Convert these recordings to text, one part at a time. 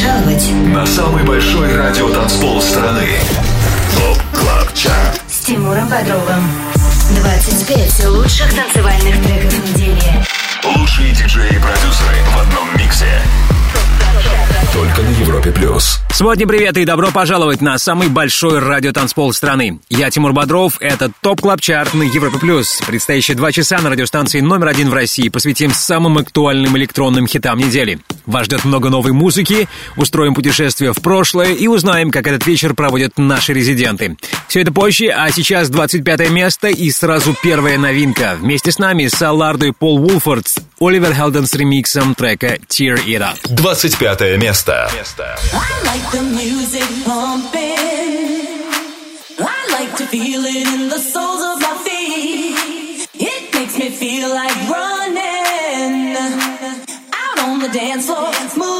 пожаловать на самый большой радио танцпол страны. Top Club Chart с Тимуром Бодровым. 25 лучших танцевальных треков недели. Лучшие диджеи и продюсеры в одном миксе. Только на Европе плюс. Сотни привет и добро пожаловать на самый большой радиотанцпол страны. Я Тимур Бодров, это Top Club Chart на Европе плюс. Предстоящие два часа на радиостанции номер один в России посвятим самым актуальным электронным хитам недели. Вас ждет много новой музыки, устроим путешествие в прошлое и узнаем, как этот вечер проводят наши резиденты. Все это позже, а сейчас 25 место и сразу первая новинка. Вместе с нами Салардо и Пол Уолфорд Оливер Хелден с ремиксом трека Tear It Up. 25 место. I like the music. I like to feel it in the of my feet. It makes me feel like running out on the dance floor. Move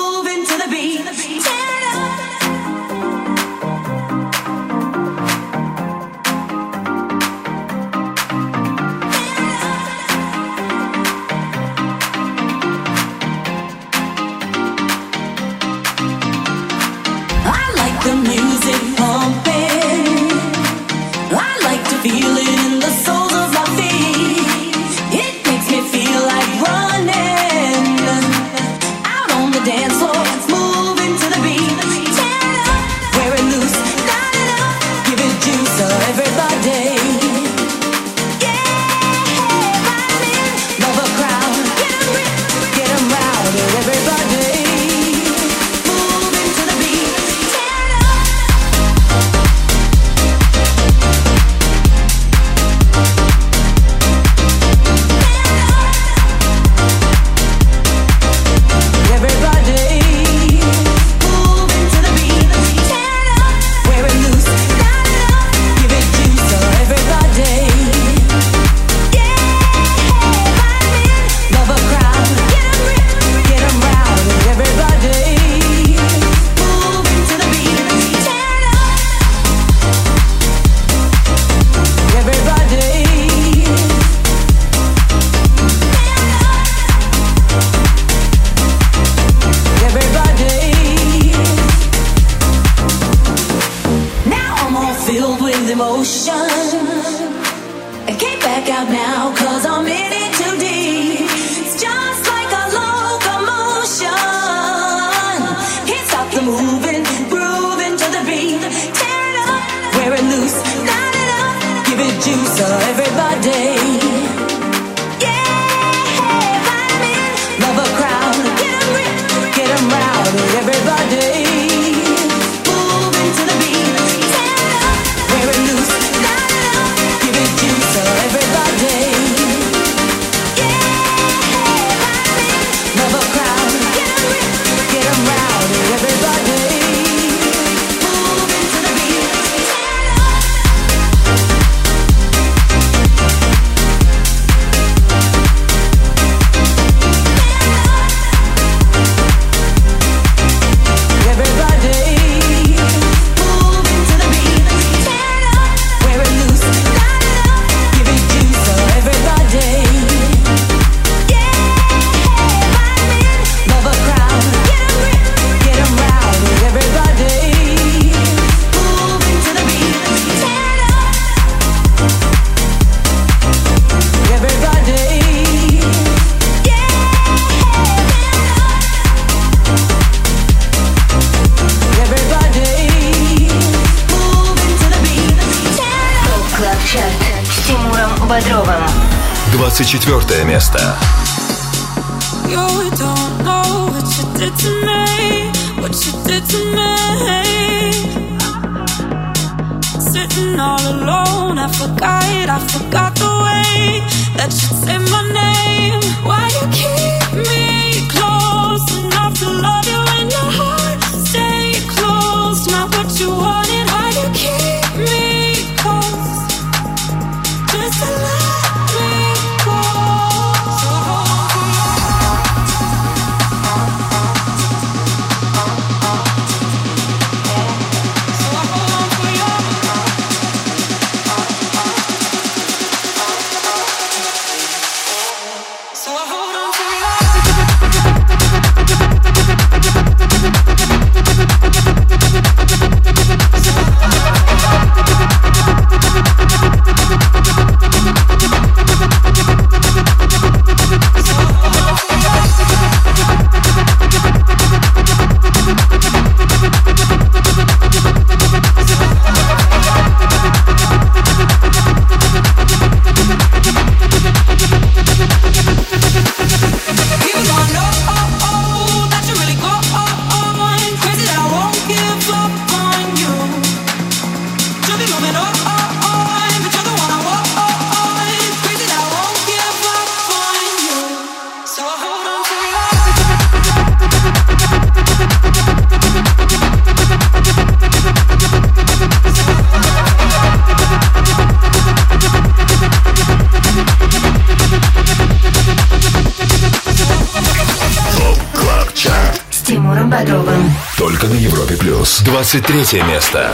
23 место.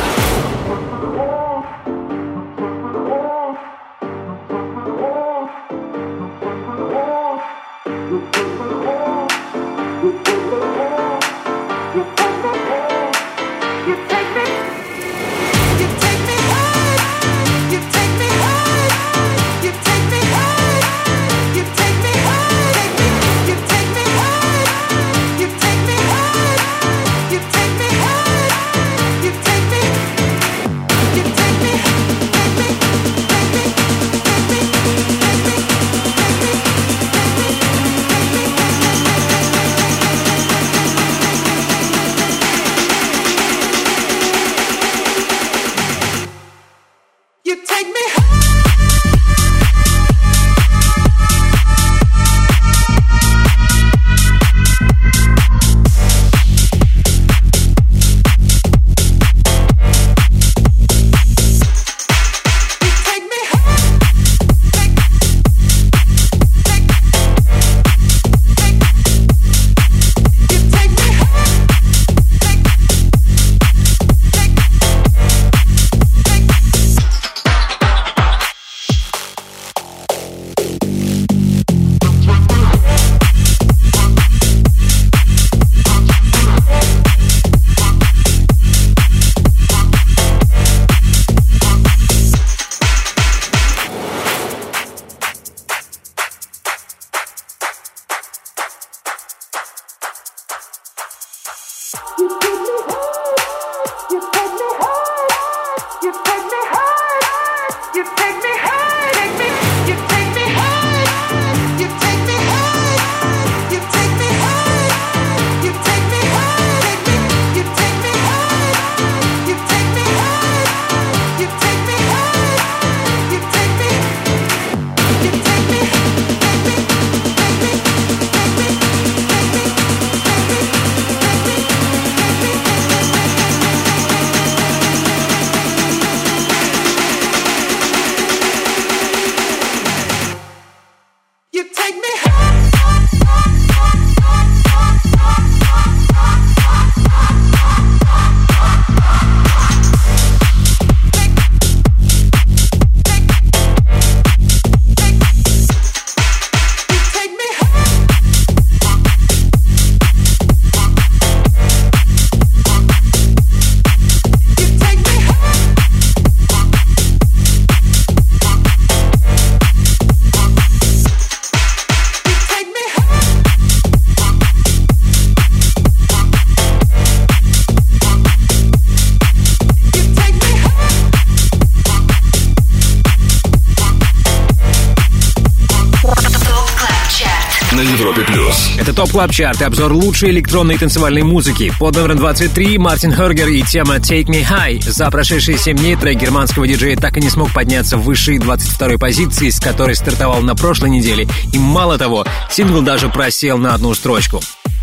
Top Club Chart и обзор лучшей электронной танцевальной музыки. Под номером 23 Мартин Хергер и тема Take Me High. За прошедшие 7 дней трек германского диджея так и не смог подняться в высшие 22 позиции, с которой стартовал на прошлой неделе. И мало того, сингл даже просел на одну строчку.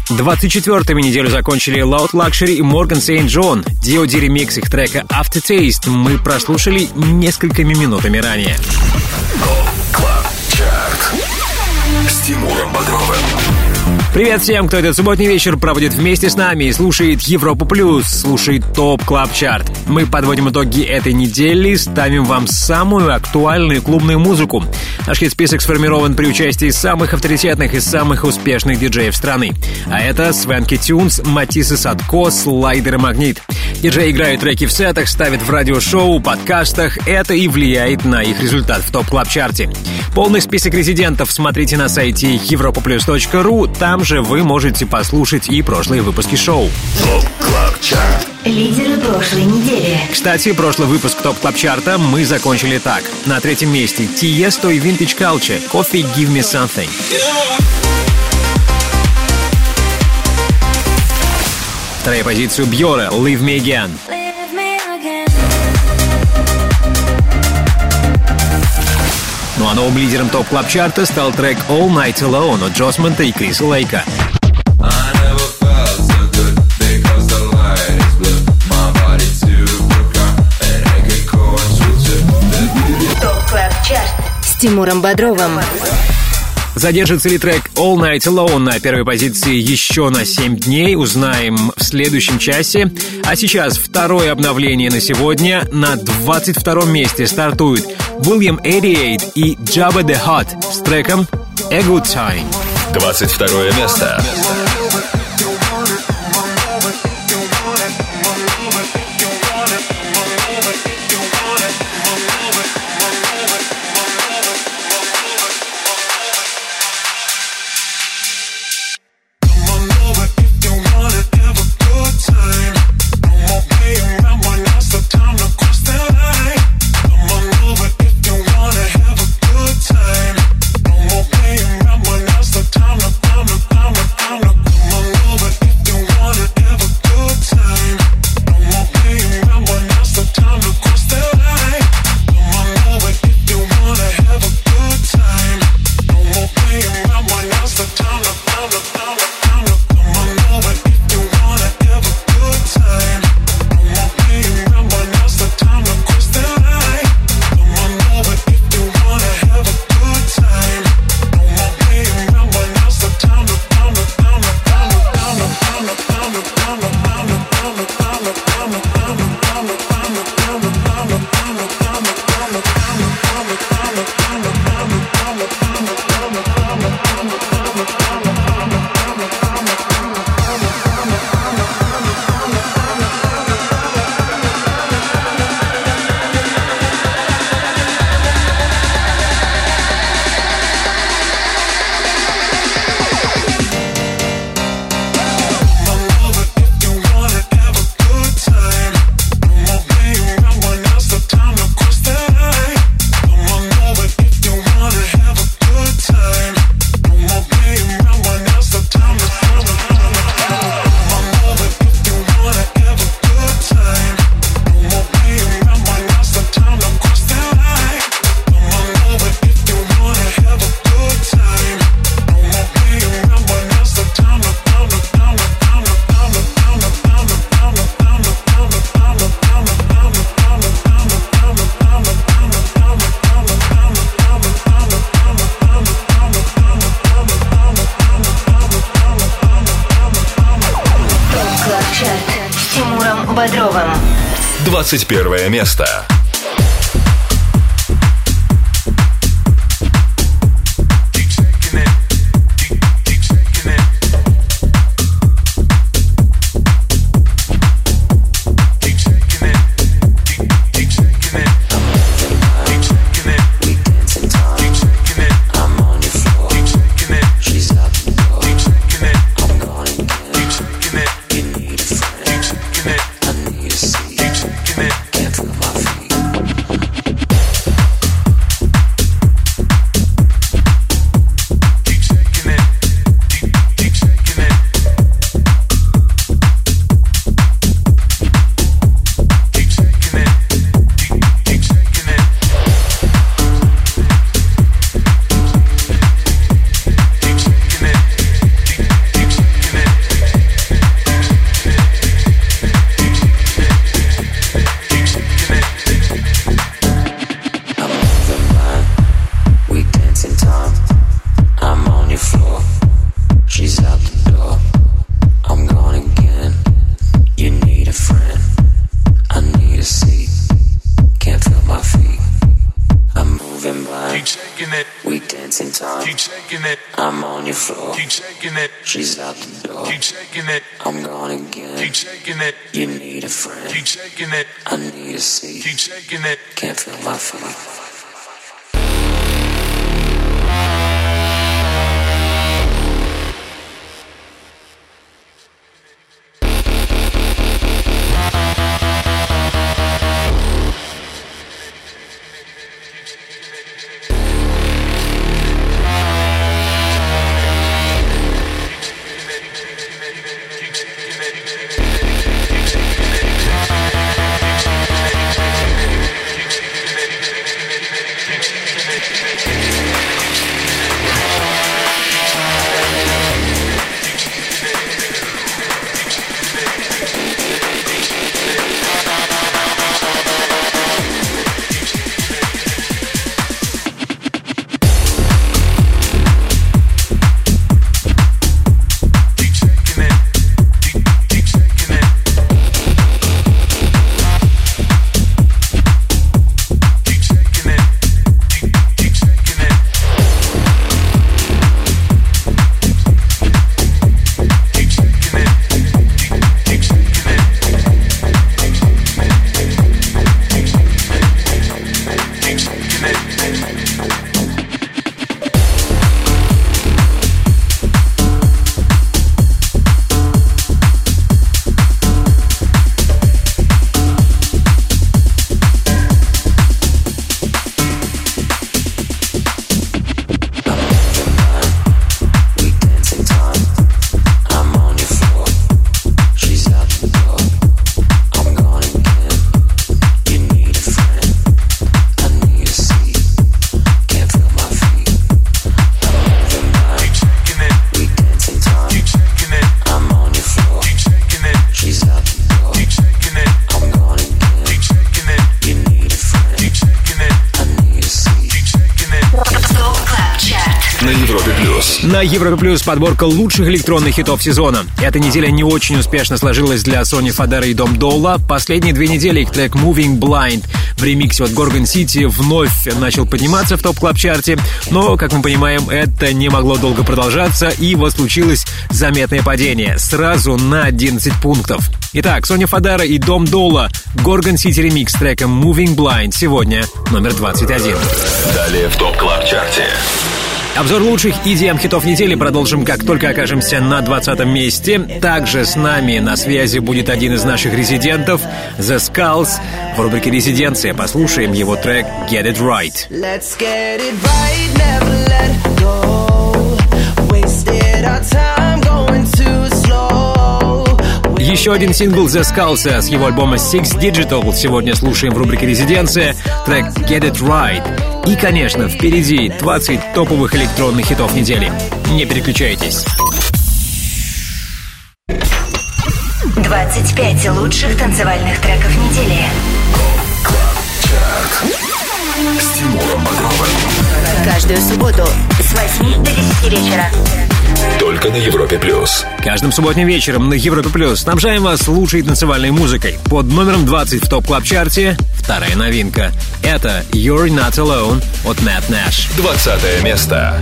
24-ми неделю закончили Loud Luxury и Morgan St. John. DOD ремикс их трека Aftertaste мы прослушали несколькими минутами ранее. Club Chart с Тимуром Бодровым. Привет всем, кто этот субботний вечер проводит вместе с нами и слушает Европу Плюс, слушает TOP Club Chart. Мы подводим итоги этой недели, ставим вам самую актуальную клубную музыку. Наш хит-список сформирован при участии самых авторитетных и самых успешных диджеев страны. А это Swanky Tunes, Matisse & Sadko, Slider & Magnit. Диджеи играют треки в сетах, ставят в радиошоу, подкастах. Это и влияет на их результат в TOP Club Chart е. Полный список резидентов смотрите на сайте europaplus.ru. Там же вы можете послушать и прошлые выпуски шоу. Лидеры прошлой недели. Кстати, прошлый выпуск TOP Club Chart а мы закончили так. На третьем месте Tiësto и Vintage Culture Coffee Give Me Something. Вторая позицию Бьора Leave Me Again. Ну а новым лидером топ клаб чарта стал трек All Night Alone от Джосмонта и Криса Лейка. с Тимуром Бодровым. Задержится ли трек All Night Alone на первой позиции еще на 7 дней, узнаем в следующем часе. А сейчас второе обновление на сегодня. На 22 месте стартуют William 88 и Jabba the Hutt с треком A Good Time. 22 место. Бодровым. 21 место. Европе Плюс подборка лучших электронных хитов сезона. Эта неделя не очень успешно сложилась для Sonny Fodera и Dom Dolla. Последние две недели их трек Moving Blind в ремиксе от Gorgon City вновь начал подниматься в Top Club Chart е. Но, как мы понимаем, это не могло долго продолжаться, и вот случилось заметное падение. Сразу на 11 пунктов. Итак, Sonny Fodera и Dom Dolla. Gorgon City ремикс треком Moving Blind сегодня номер 21. Далее в Top Club Chart е. Обзор лучших EDM хитов недели продолжим, как только окажемся на 20 месте. Также с нами на связи будет один из наших резидентов, The Skulls. В рубрике «Резиденция» послушаем его трек «Get It Right». Let's get it right, never let go. Wasted our time going too slow. Еще один сингл The Skulls с его альбома Six Digital сегодня слушаем в рубрике «Резиденция» трек «Get It Right». И, конечно, впереди 20 топовых электронных хитов недели. Не переключайтесь. 25 лучших танцевальных треков недели. Каждую субботу с 8 до 10 вечера. Только на Европе плюс. Каждым субботним вечером на Европе плюс снабжаем вас лучшей танцевальной музыкой. Под номером 20 в топ клаб чарте вторая новинка. Это You're Not Alone от Matt Nash. 20 место.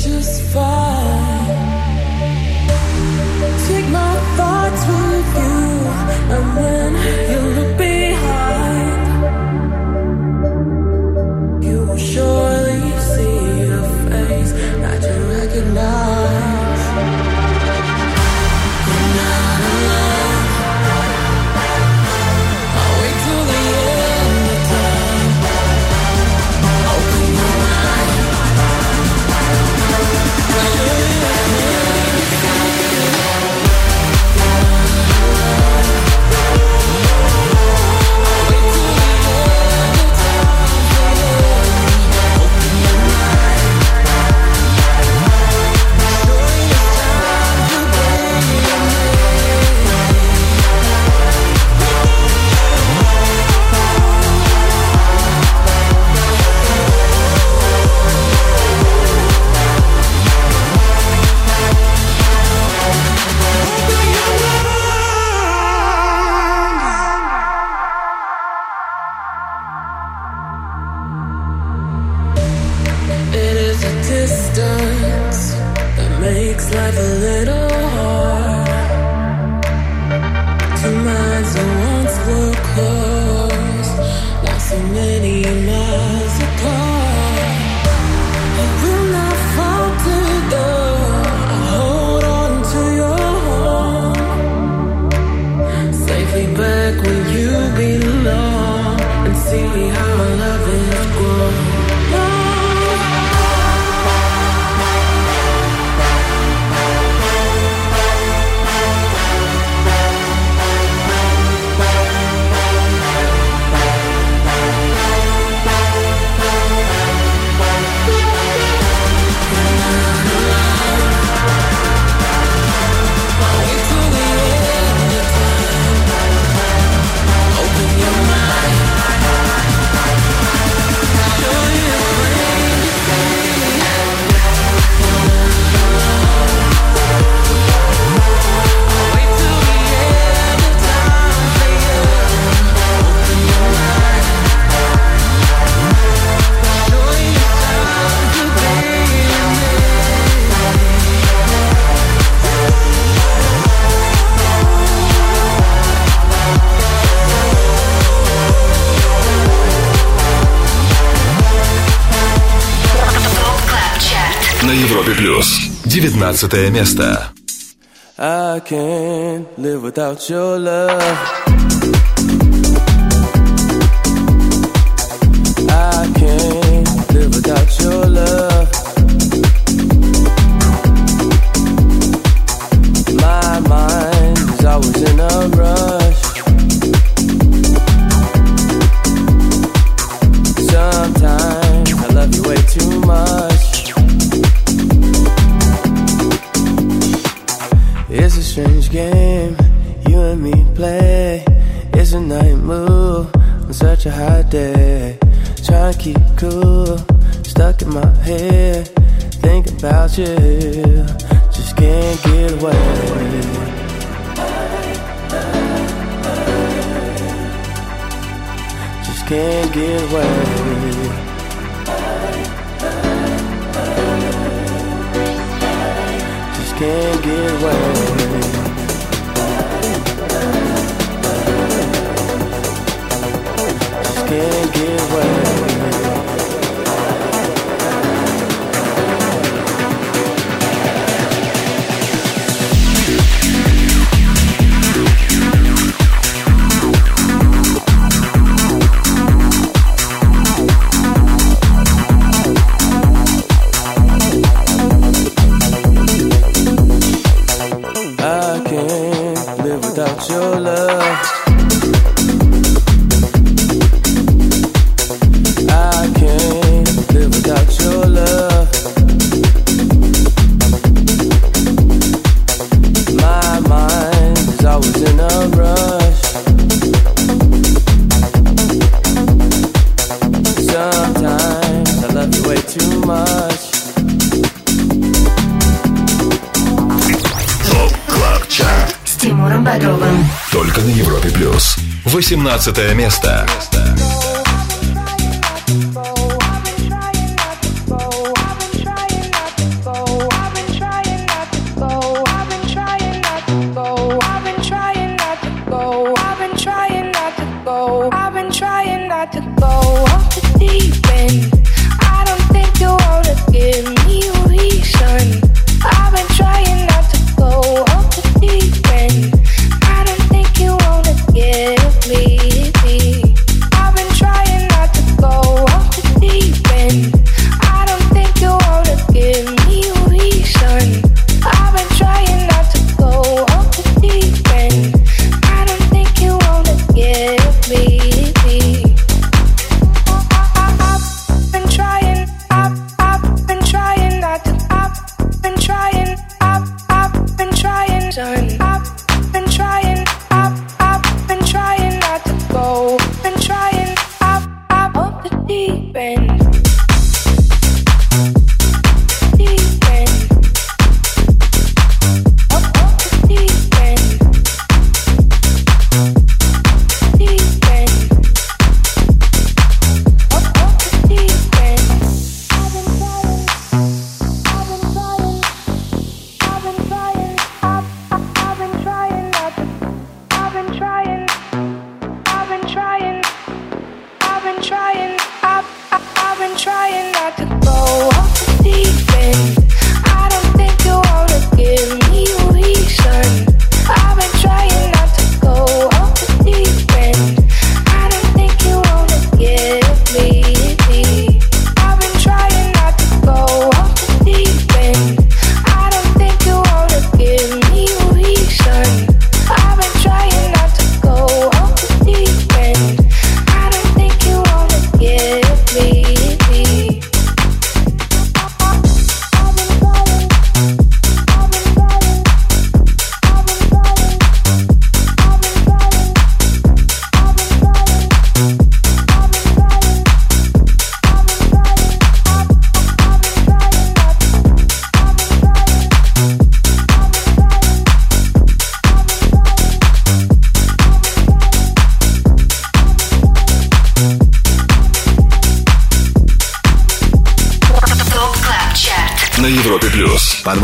just fine. And when you на Европе плюс. 19 место. I can't live without your love. I can't live without your love. Strange play It's a night move on such a hot day. Trying to keep cool, stuck in my head. Thinking about you, just can't get away. Just can't get away. Just can't get away. Can't get away. 18 место.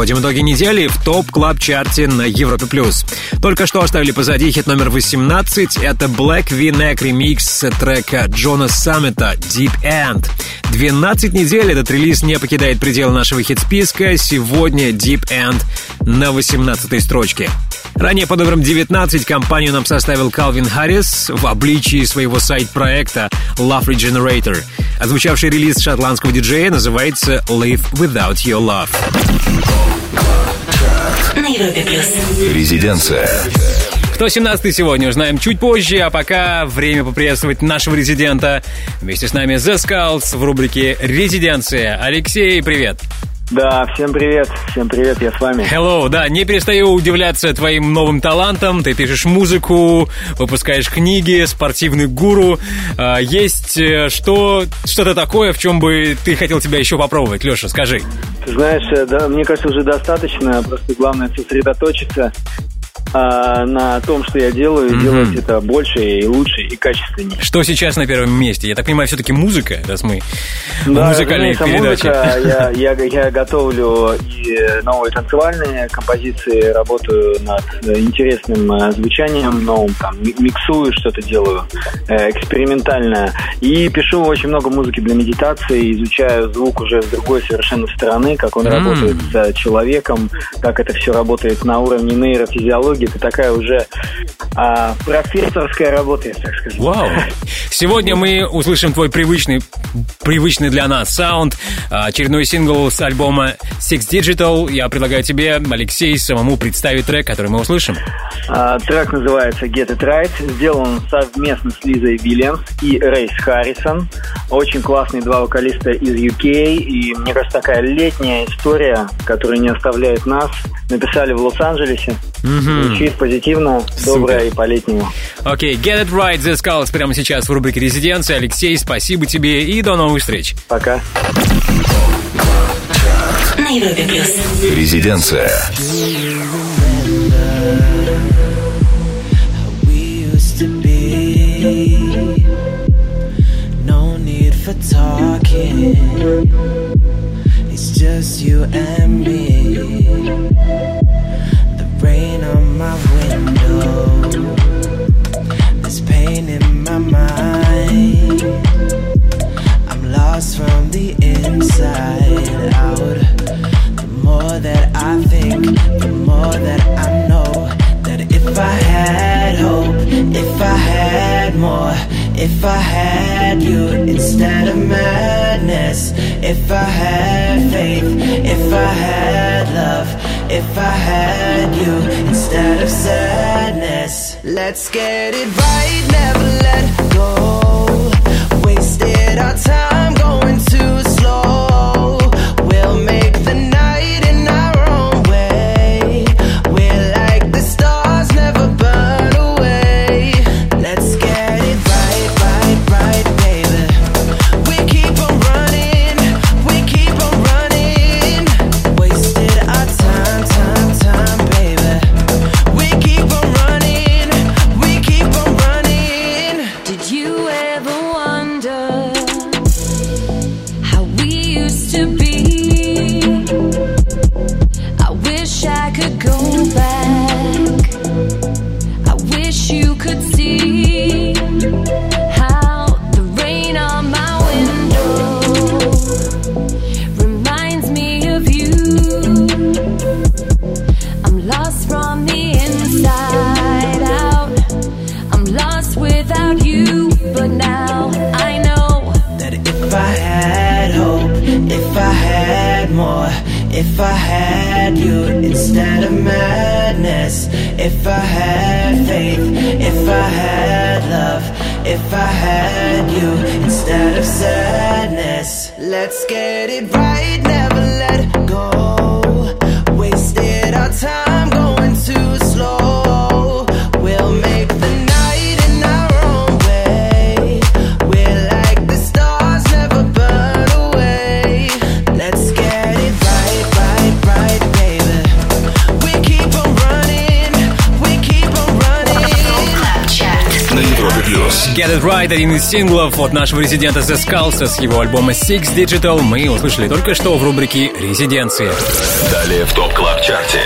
Подводим итоги недели в топ клаб чарте на Европе+. плюс. Только что оставили позади хит номер 18. Это Black V-Neck ремикс трека Джона Саммета «Deep End». 12 недель этот релиз не покидает пределы нашего хит-списка. Сегодня Deep End на 18 строчке. Ранее под номером 19 компанию нам составил Калвин Харрис в обличии своего сайт-проекта Love Regenerator. Озвучавший релиз шотландского диджея называется Live Without Your Love. Резиденция. Кто 17 сегодня, узнаем чуть позже, а пока время поприветствовать нашего резидента. Вместе с нами The Scouts в рубрике «Резиденция». Алексей, привет! Да, всем привет, всем привет, я с вами. Hello, да, не перестаю удивляться твоим новым талантам. Ты пишешь музыку, выпускаешь книги, спортивный гуру. А, есть э, что, что-то такое, в чем бы ты хотел тебя еще попробовать, Леша, скажи. Ты знаешь, э, да, мне кажется, уже достаточно, просто главное сосредоточиться а, на том, что я делаю, mm-hmm. делать это больше и лучше и качественнее. Что сейчас на первом месте? Я так понимаю, все-таки музыка, раз мы да, музыкальные передачи. Музыка, я, я, я готовлю и новые танцевальные композиции, работаю над интересным э, звучанием новым, там, миксую что-то делаю э, экспериментальное. И пишу очень много музыки для медитации, изучаю звук уже с другой совершенно стороны, как он mm. работает с человеком, как это все работает на уровне нейрофизиологии, это такая уже а, профессорская работа, я так скажу. Вау! Сегодня мы услышим твой привычный, привычный для нас саунд, а, очередной сингл с альбома Six Digital. Я предлагаю тебе, Алексей, самому представить трек, который мы услышим. А, трек называется Get It Right. Сделан совместно с Лизой Вильямс и Рейс Харрисон. Очень классные два вокалиста из UK. И мне кажется, такая летняя история, которая не оставляет нас. Написали в Лос-Анджелесе. Mm-hmm. Звучит позитивно, доброе и по-летнему. Окей, okay, Get It Right, The Skulls прямо сейчас в рубрике «Резиденция». Алексей, спасибо тебе и до новых встреч. Пока. Резиденция. for talking. It's just you and me. My window. Pain in my mind. I'm lost from the inside out. The more that I think, the more that I know that if I had hope, if I had more, if I had you instead of madness, if I had faith, if I had love. If I had you instead of sadness. Let's get it right, never let go. Wasted our time going if I had you instead of madness, if I had faith, if I had love, if I had you instead of sadness, let's get it right, never let go. Wasted our time Get It Right, один из синглов от нашего резидента The Skulls с его альбома Six Digital мы услышали только что в рубрике «Резиденция». Далее в TOP Club Chart е.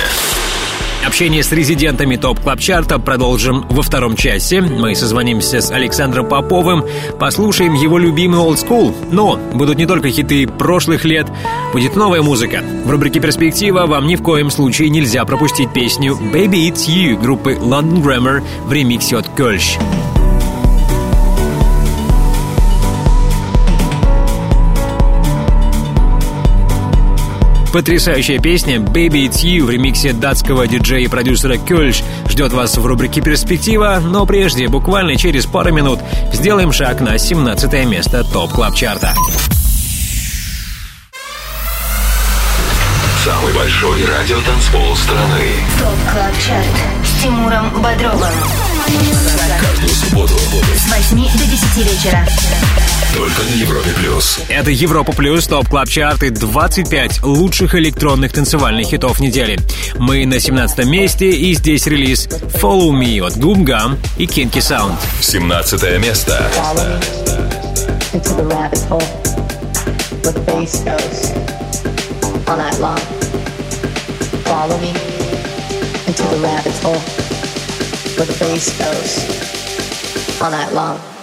Общение с резидентами TOP Club Chart а продолжим во втором часе. Мы созвонимся с Александром Поповым, послушаем его любимый Old School. Но будут не только хиты прошлых лет, будет новая музыка. В рубрике «Перспектива» вам ни в коем случае нельзя пропустить песню «Baby It's You» группы London Grammar в ремиксе от Кölsch. Потрясающая песня «Baby It's You» в ремиксе датского диджея и продюсера Kölsch ждет вас в рубрике «Перспектива», но прежде, буквально через пару минут, сделаем шаг на 17 место TOP Club Chart а. большой радиотанцпол страны. TOP CLUB CHART с Тимуром Бодровым. Каждую субботу С 8 до 10 вечера. только на Европе плюс. Это Европа Плюс, TOP Club Chart, 25 лучших электронных танцевальных хитов недели. Мы на 17 месте, и здесь релиз Follow Me от Goom Gum и Kinky Sound. 17 место. into the rabbit hole where the bass goes all night long. Follow me into the rabbit hole where the bass goes all night long.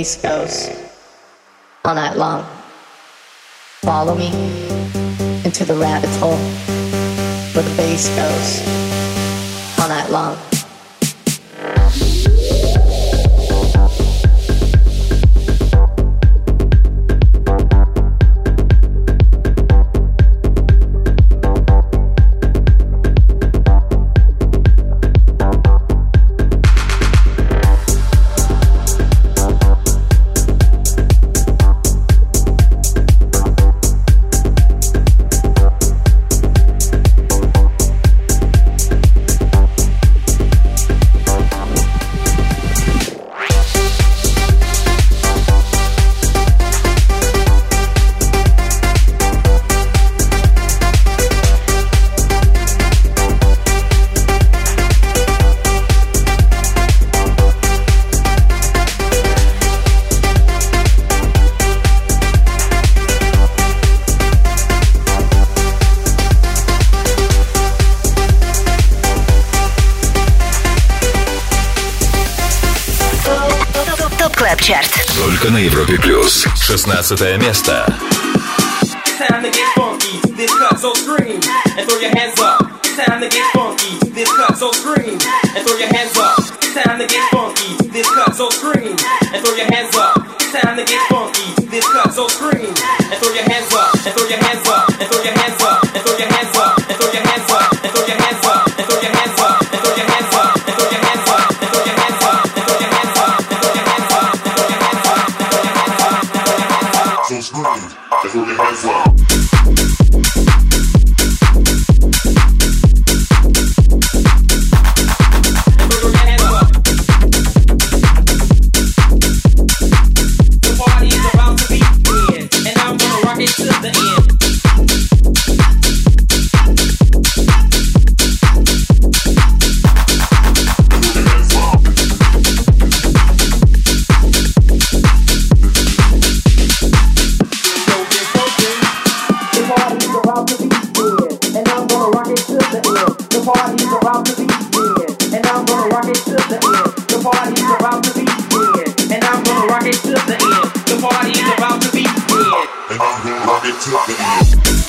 Goes all night long. Follow me into the rabbit hole where the bass goes all night long. 16 место. time to get funky to this cut, so scream and throw your hands up. Time to get funky to this cut, so scream and throw your hands up. Time to get funky to this cut, so scream and throw your hands up. Time to get funky to this cut, so scream and throw your hands up, and throw your hands up, It to the end. The party's about to begin. And I'm gonna rock it to the end.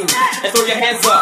And throw your hands up.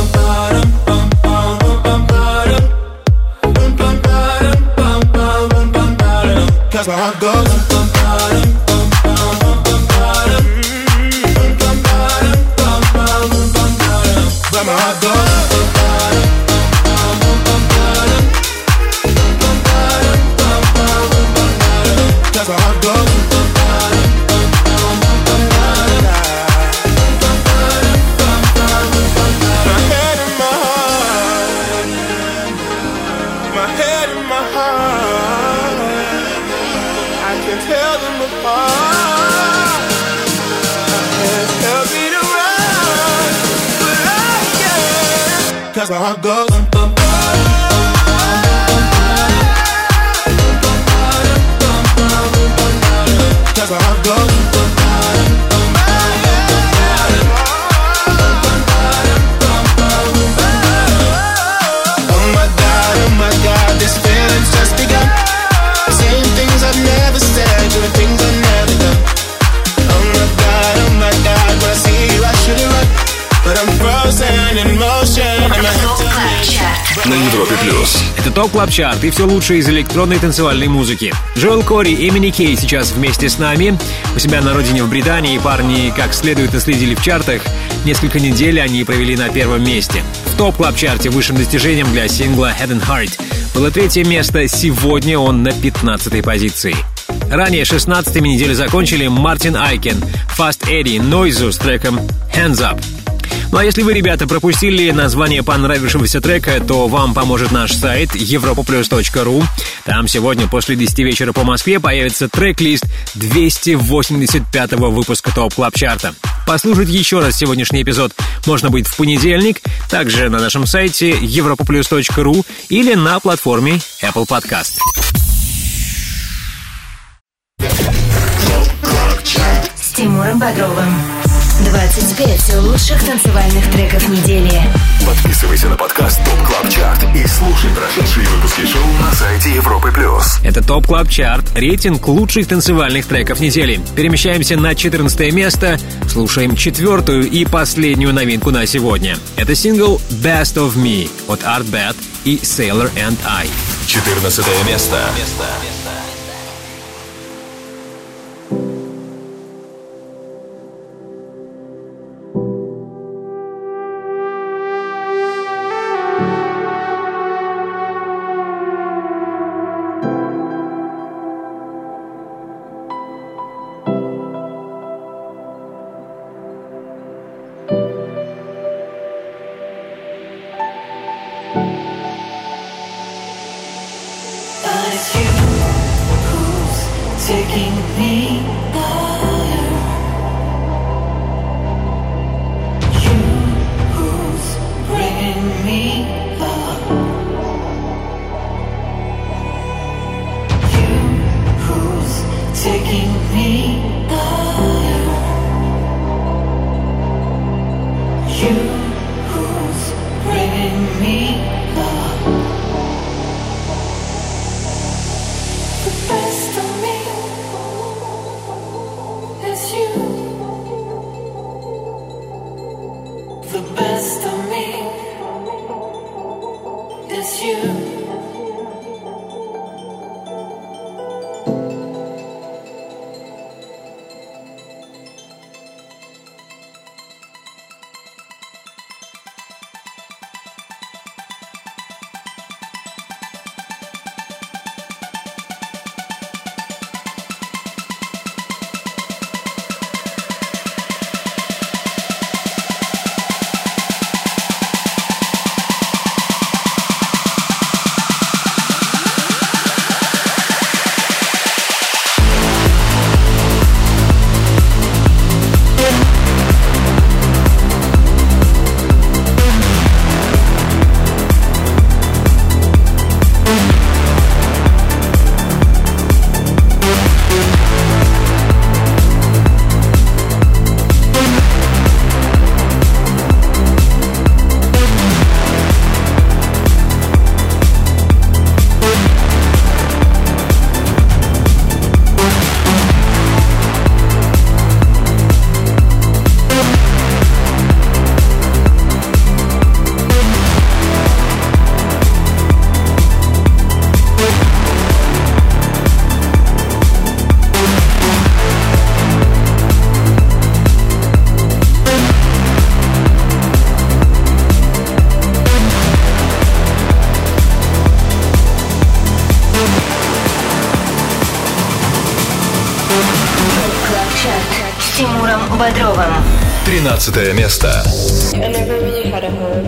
that's where I go. Cause my heart goes. Европе Плюс. Это TOP Club Chart и все лучшее из электронной танцевальной музыки. Joel Corry и MNEK сейчас вместе с нами. У себя на родине в Британии парни как следует наследили в чартах. Несколько недель они провели на первом месте. В TOP Club Chart е высшим достижением для сингла Head and Heart было третье место, сегодня он на 15 позиции. Ранее 16 неделю закончили Martin Ikin, Fast Eddie, Noizu с треком Hands Up. Ну а если вы, ребята, пропустили название понравившегося трека, то вам поможет наш сайт europaplus.ru. Там сегодня после 10 вечера по Москве появится трек-лист 285 выпуска TOP Club Chart а. Послушать еще раз сегодняшний эпизод можно будет в понедельник, также на нашем сайте europaplus.ru или на платформе Apple Podcast. С Тимуром Бодровым. 25 лучших танцевальных треков недели. Подписывайся на подкаст Top Club Chart и слушай прошедшие выпуски шоу на сайте Европы плюс. Это TOP Club Chart, рейтинг лучших танцевальных треков недели. Перемещаемся на 14 место, слушаем четвертую и последнюю новинку на сегодня. Это сингл Best of Me от ARTBAT и Sailor and I. 14 место. место. Тимуром 13 место. I never really had a home.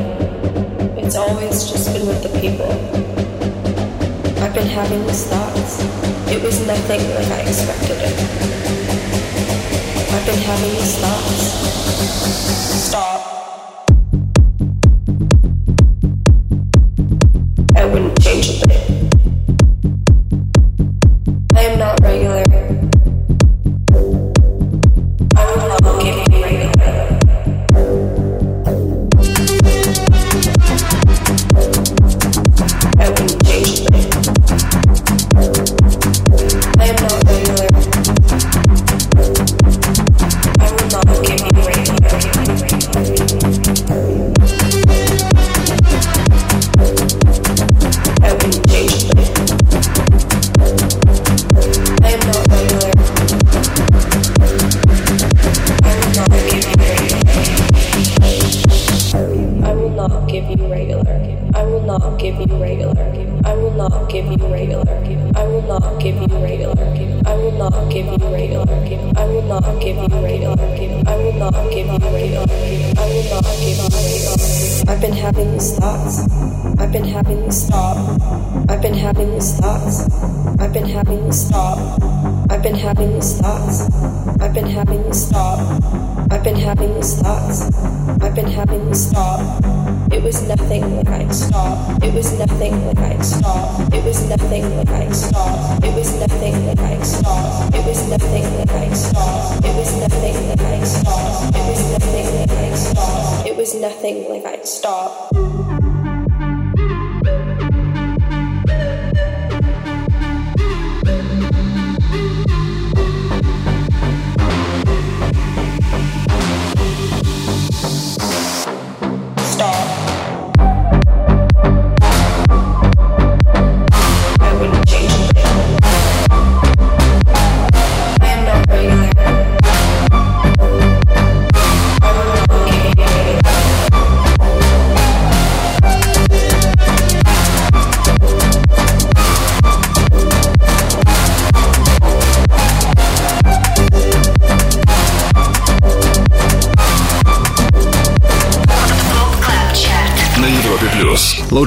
It's always just been with the people. I've been having these thoughts. It was nothing like I expected it. I've been having these thoughts. Stop.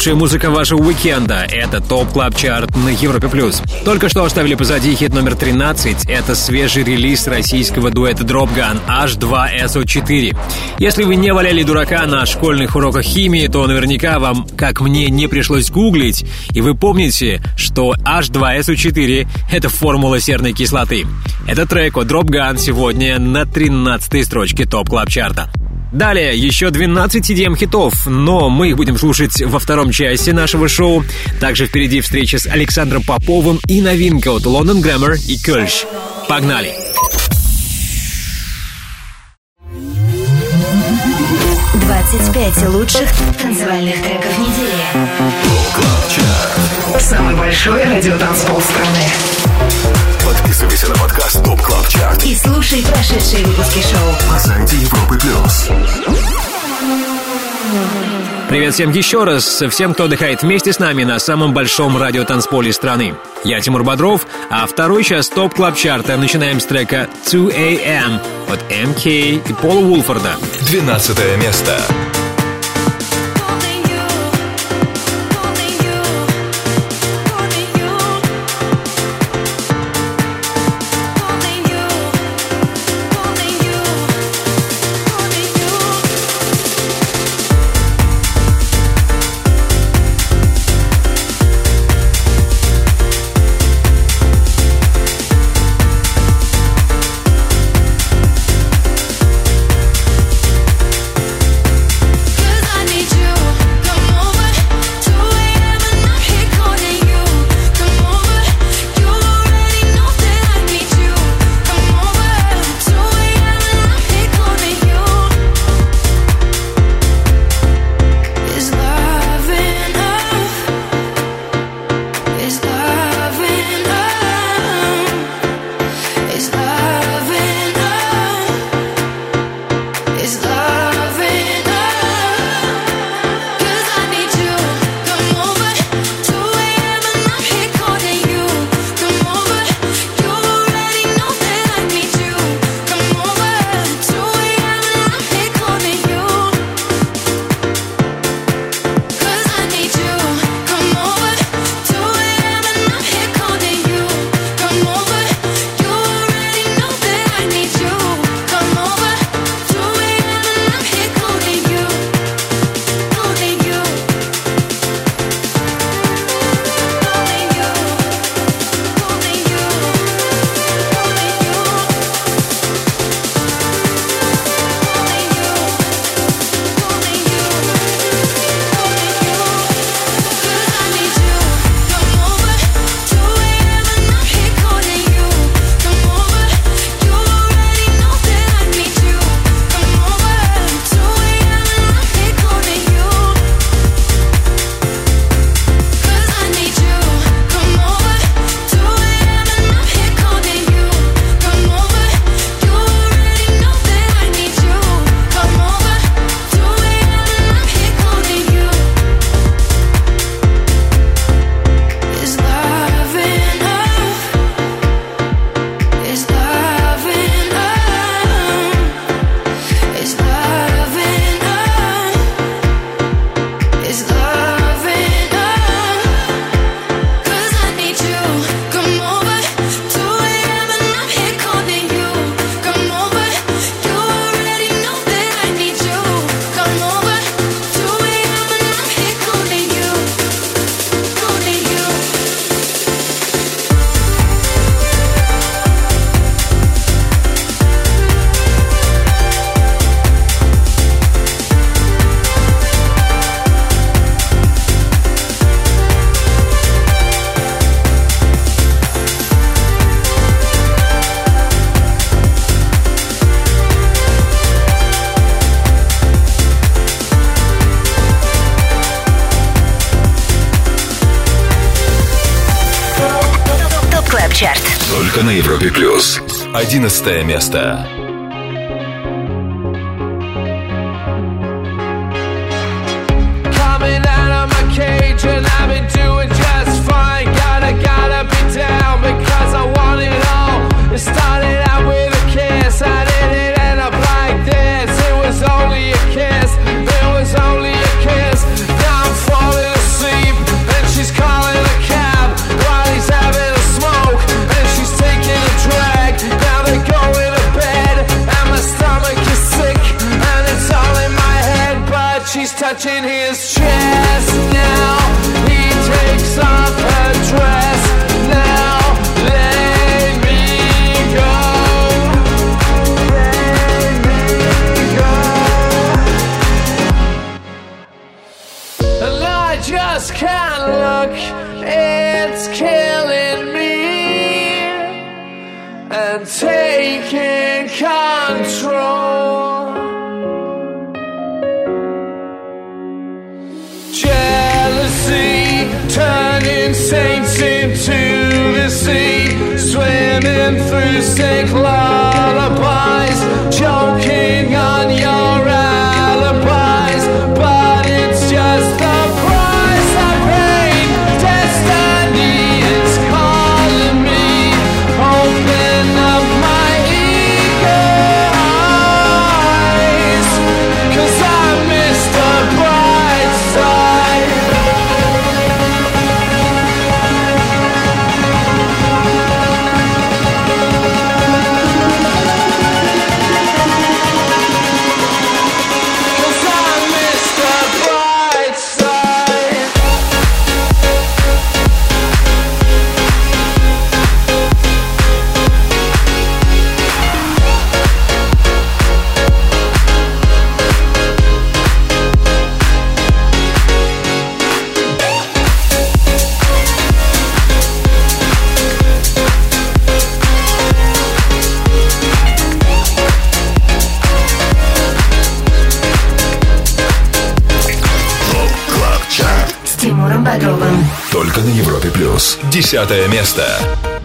Лучшая музыка вашего уикенда — это TOP Club Chart на Европе+. плюс. Только что оставили позади хит номер 13. Это свежий релиз российского дуэта Dropgun H2SO4. Если вы не валяли дурака на школьных уроках химии, то наверняка вам, как мне, не пришлось гуглить, и вы помните, что H2SO4 — это формула серной кислоты. Это трек от Dropgun сегодня на 13 строчке TOP Club Chart а. Далее еще 12 EDM-хитов, но мы их будем слушать во втором части нашего шоу. Также впереди встреча с Александром Поповым и новинка от London Grammar и Кёльш. Погнали! Двадцать пять лучших танцевальных треков недели. Самый большой радиотанцпол страны. Подписывайся на подкаст Top Club Chart И слушай прошедшие выпуски шоу. на сайте Европы Плюс. Привет всем еще раз, всем, кто отдыхает вместе с нами на самом большом радиотанцполе страны. Я Тимур Бодров, а второй час TOP Club Chart а начинаем с трека 2 AM от MK и Пола Уолфорда. 12 место. 11 место. Плюс. Десятое место.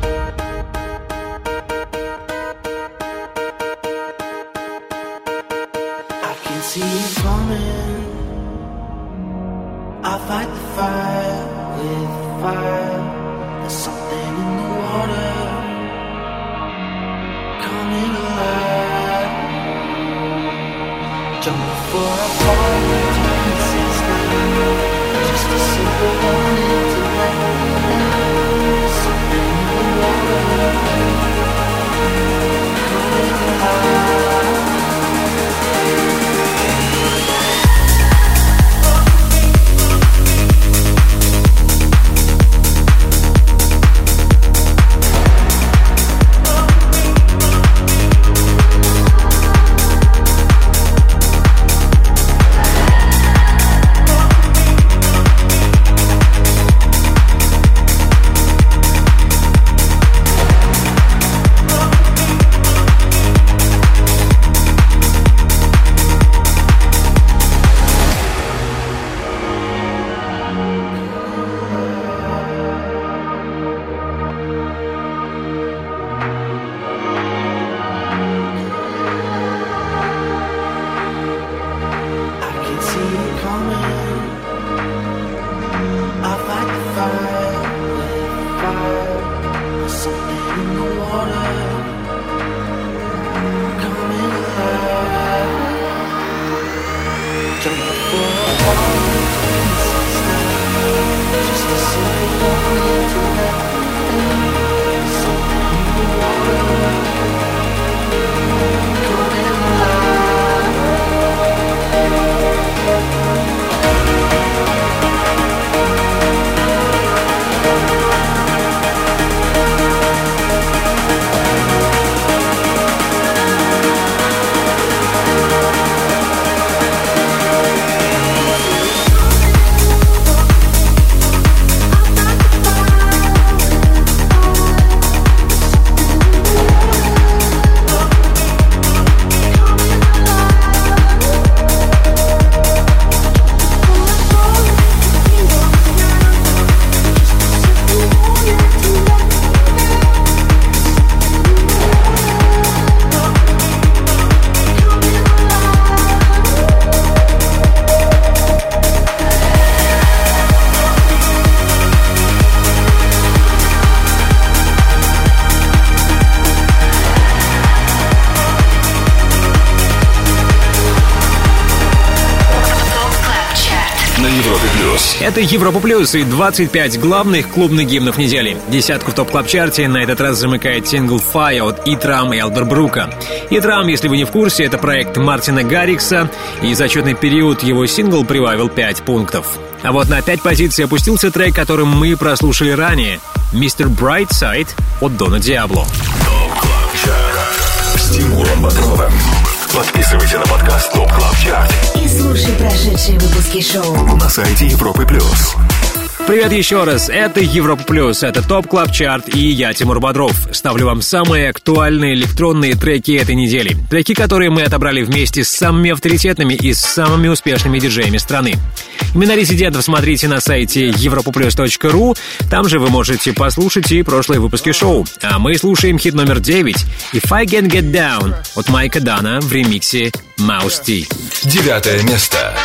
Европе плюс. Это Европа Плюс и 25 главных клубных гимнов недели. Десятку в Top Club Chart е на этот раз замыкает сингл Fire от Ytram и Elderbrook а. Ytram, если вы не в курсе, это проект Мартина Гаррикса, и за отчетный период его сингл прибавил 5 пунктов. А вот на 5 позиций опустился трек, которым мы прослушали ранее. «Mr. Brightside» от Дона Диабло. С Тимуром Бодровым. Подписывайся на подкаст Top Club Chart И слушай прошедшие выпуски шоу. на сайте Европы плюс. Привет еще раз, это Европа Плюс, это Top Club Chart и я, Тимур Бодров. Ставлю вам самые актуальные электронные треки этой недели. Треки, которые мы отобрали вместе с самыми авторитетными и самыми успешными диджеями страны. Имена резидентов смотрите на сайте europaplus.ru, там же вы можете послушать и прошлые выпуски шоу. А мы слушаем хит номер 9 «If I Can Get Down» от Майка Дана в ремиксе Mouse T. Девятое место.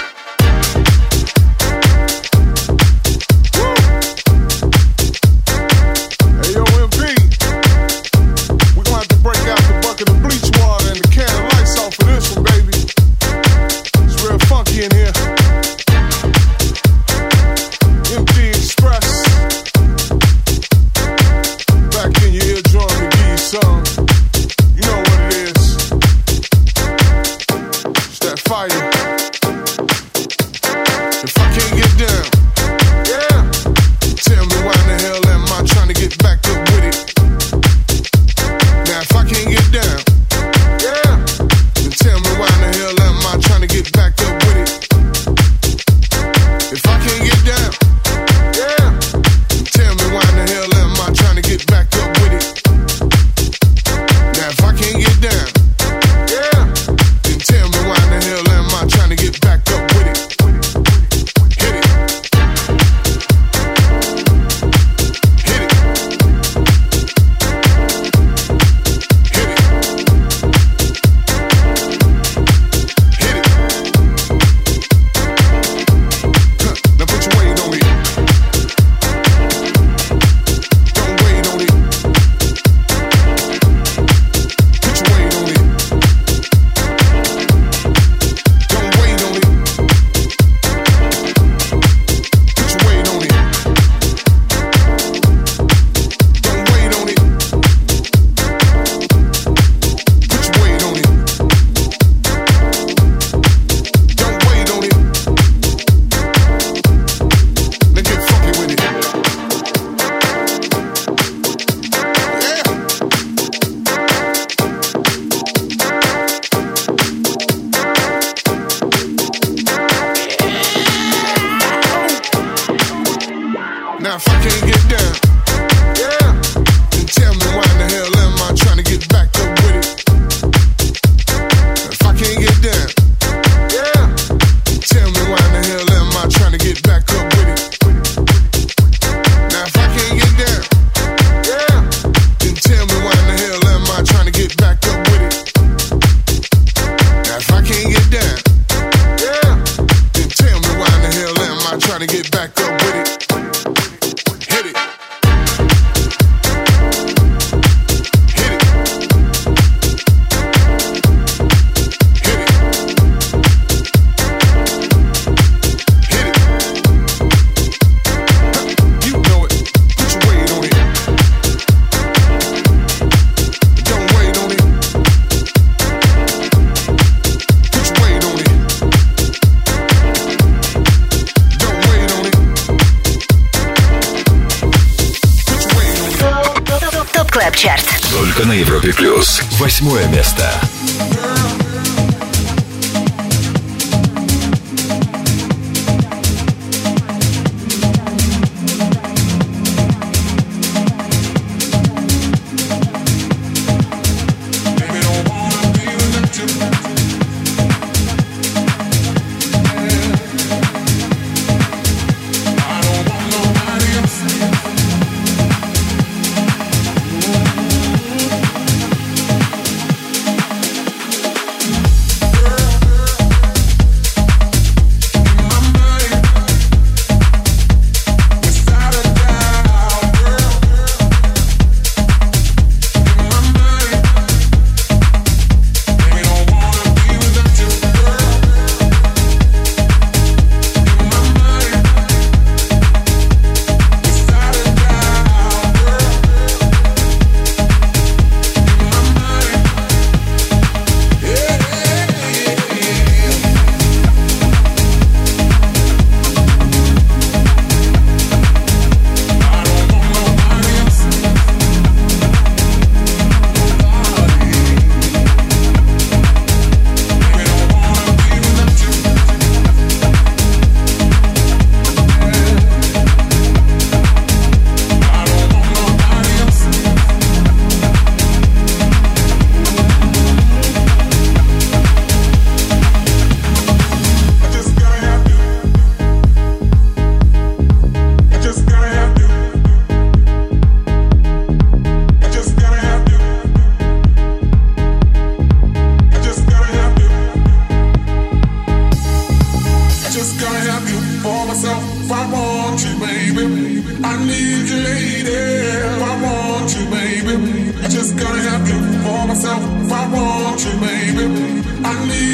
Down, yeah, then tell me why in the hell am I trying to get back Только на Европе плюс. Восьмое место. I need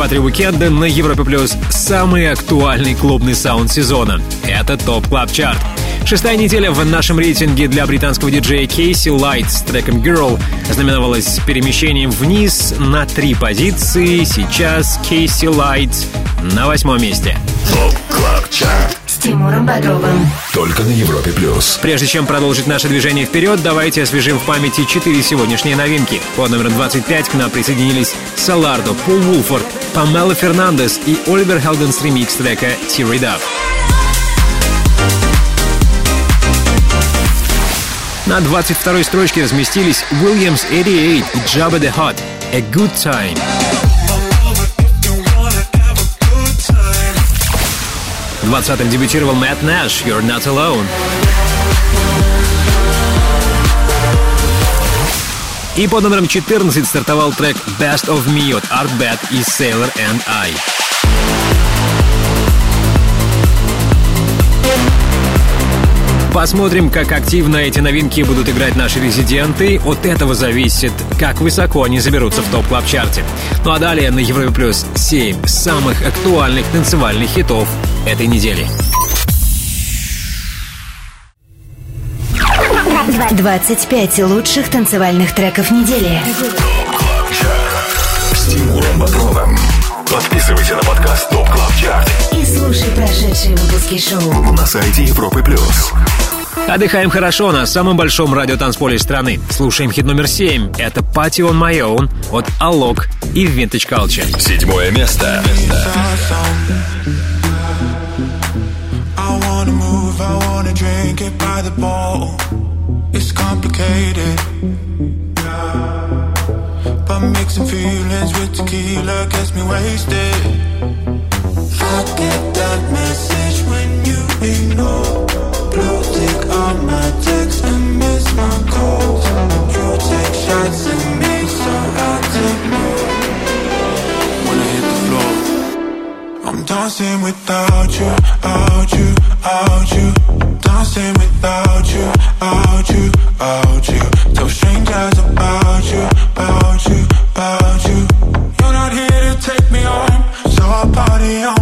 экваторе уикенда на Европе Плюс самый актуальный клубный саунд сезона. Это Top Club Chart. Шестая неделя в нашем рейтинге для британского диджея KC Lights с треком Girl знаменовалась перемещением вниз на три позиции. Сейчас KC Lights на восьмом месте. Top Club Chart. Тимуром Бодровым. Только на Европе плюс. Прежде чем продолжить наше движение вперед, давайте освежим в памяти четыре сегодняшние новинки. Под номером 25 к нам присоединились Solardo, Пол Вулфорд, Памела Фернандес и Оливер Хелденс ремикс трека Tear It Up. На 22-й строчке разместились Williams 88 и Jabba the Hutt A Good Time. 20-м дебютировал Мэтт Нэш You're Not Alone. И под номером 14 стартовал трек Best of Me от Art Bad и Sailor and I. Посмотрим, как активно эти новинки будут играть наши резиденты. От этого зависит, как высоко они заберутся в топ клаб чарте Ну а далее на Европе Плюс 7 самых актуальных танцевальных хитов этой недели. 25 лучших танцевальных треков недели. С Тимуром Бодровым. Подписывайся на подкаст ТОП Клаб Чарт И слушай прошедшие выпуски шоу. на сайте Европы плюс. Отдыхаем хорошо на самом большом радиотанцполе страны. Слушаем хит номер 7. Это Party on My Own от Alok и Vintage Culture. Седьмое место. I it by the bowl. It's complicated. But mixing feelings with tequila gets me wasted. I get that message when you ignore. Blue tick on my text and miss my calls. You take shots at me, so I take more. When I hit the floor. I'm dancing without you, out you, out you. Dancing without you, out you, you. Tell strangers about you, about you, about you. You're not here to take me home, so I party on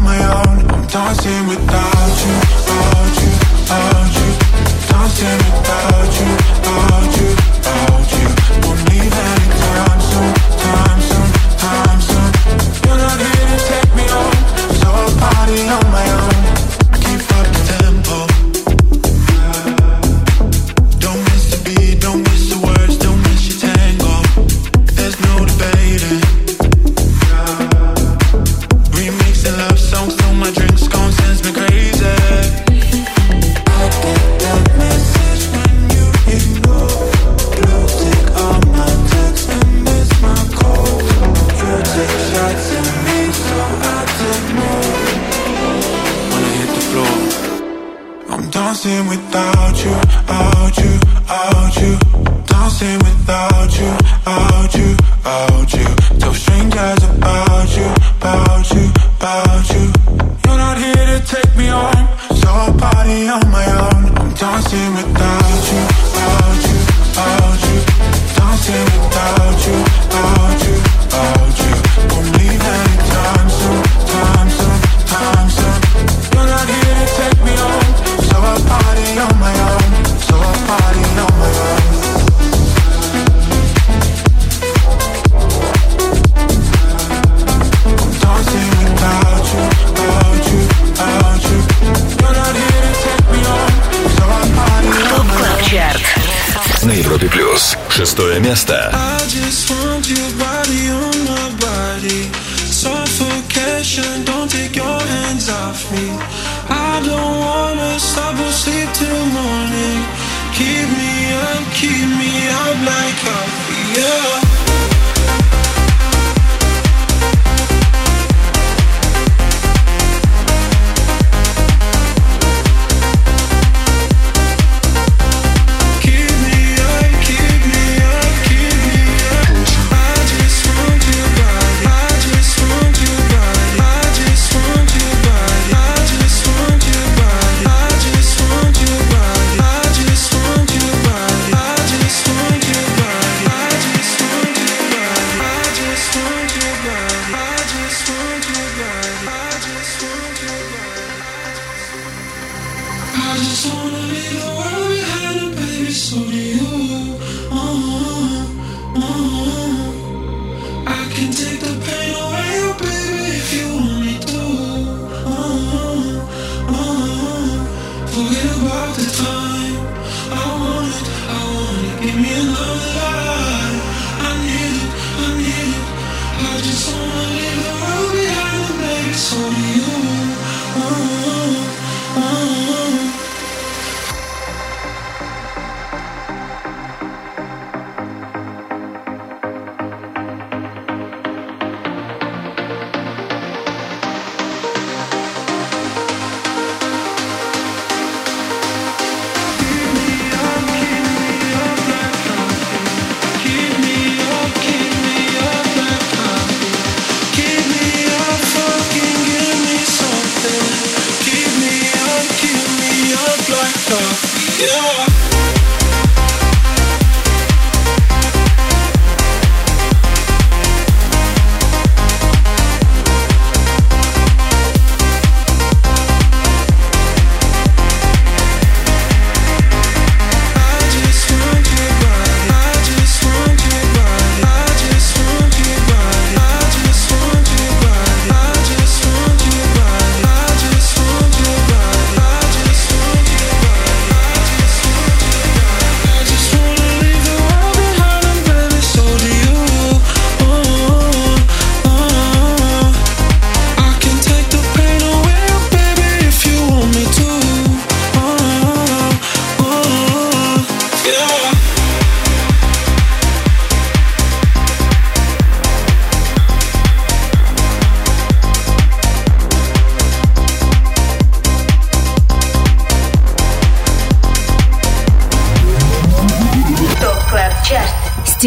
just wanna leave the world behind, and baby, so do you.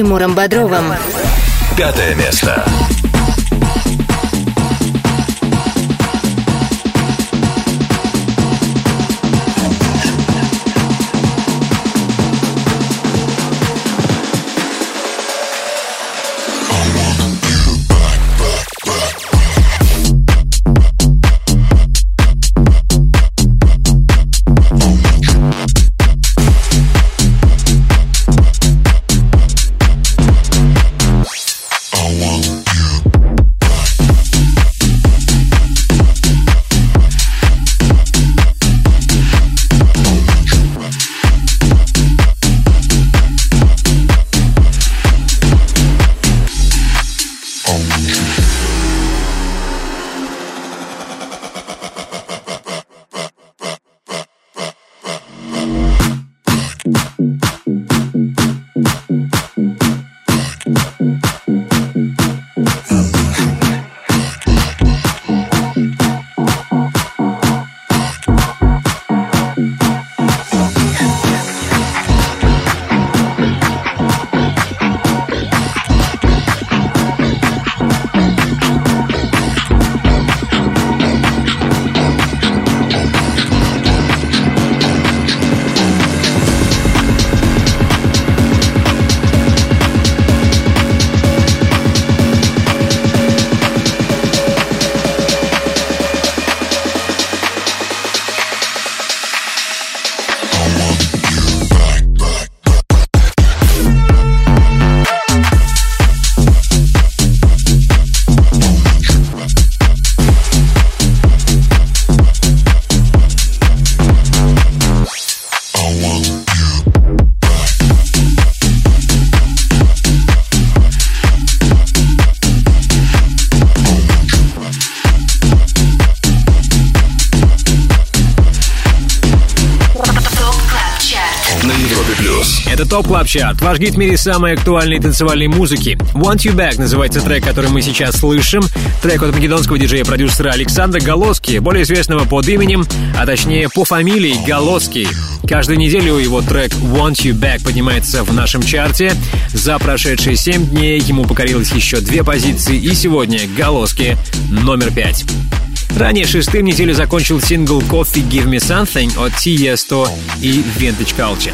Тимуром Бодровым. Пятое место. Top Club Chart, ваш гид в мире самой актуальной танцевальной музыки. Want You Back называется трек, который мы сейчас слышим. Трек от македонского диджея-продюсера Александра Голоски, более известного под именем, а точнее по фамилии Голоски. Каждую неделю его трек Want You Back поднимается в нашем чарте. За прошедшие 7 дней ему покорилось еще две позиции, и сегодня Голоски номер 5. Ранее шестым неделю закончил сингл Coffee Give Me Something от Tiesto и Vintage Culture.